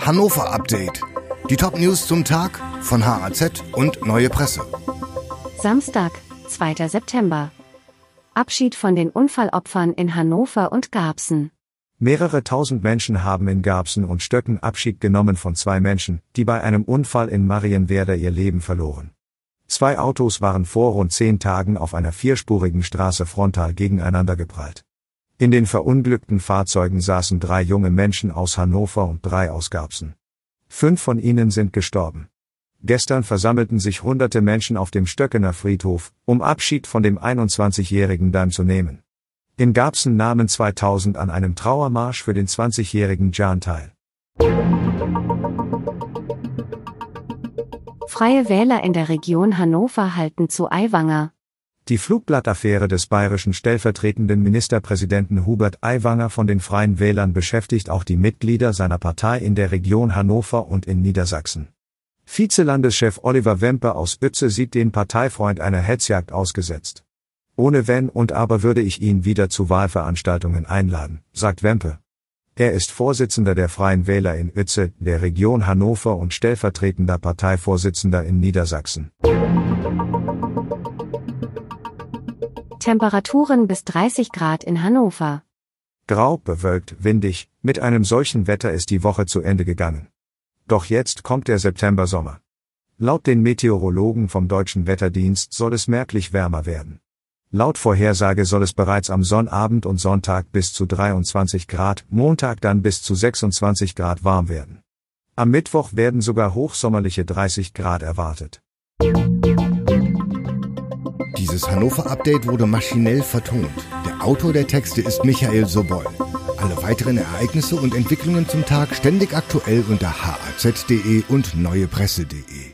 Hannover Update. Die Top-News zum Tag von HAZ und Neue Presse. Samstag, 2. September. Abschied von den Unfallopfern in Hannover und Garbsen. Mehrere tausend Menschen haben in Garbsen und Stöcken Abschied genommen von zwei Menschen, die bei einem Unfall in Marienwerder ihr Leben verloren. Zwei Autos waren vor rund zehn Tagen auf einer vierspurigen Straße frontal gegeneinander geprallt. In den verunglückten Fahrzeugen saßen drei junge Menschen aus Hannover und drei aus Garbsen. Fünf von ihnen sind gestorben. Gestern versammelten sich hunderte Menschen auf dem Stöckener Friedhof, um Abschied von dem 21-jährigen Daim zu nehmen. In Garbsen nahmen 2000 an einem Trauermarsch für den 20-jährigen Jan teil. Freie Wähler in der Region Hannover halten zu Aiwanger. Die Flugblattaffäre des bayerischen stellvertretenden Ministerpräsidenten Hubert Aiwanger von den Freien Wählern beschäftigt auch die Mitglieder seiner Partei in der Region Hannover und in Niedersachsen. Vizelandeschef Oliver Wempe aus Bütze sieht den Parteifreund einer Hetzjagd ausgesetzt. Ohne Wenn und Aber würde ich ihn wieder zu Wahlveranstaltungen einladen, sagt Wempe. Er ist Vorsitzender der Freien Wähler in Uetze, der Region Hannover und stellvertretender Parteivorsitzender in Niedersachsen. Temperaturen bis 30 Grad in Hannover. Grau, bewölkt, windig, mit einem solchen Wetter ist die Woche zu Ende gegangen. Doch jetzt kommt der September-Sommer. Laut den Meteorologen vom Deutschen Wetterdienst soll es merklich wärmer werden. Laut Vorhersage soll es bereits am Sonnabend und Sonntag bis zu 23 Grad, Montag dann bis zu 26 Grad warm werden. Am Mittwoch werden sogar hochsommerliche 30 Grad erwartet. Dieses Hannover-Update wurde maschinell vertont. Der Autor der Texte ist Michael Sobol. Alle weiteren Ereignisse und Entwicklungen zum Tag ständig aktuell unter haz.de und neuepresse.de.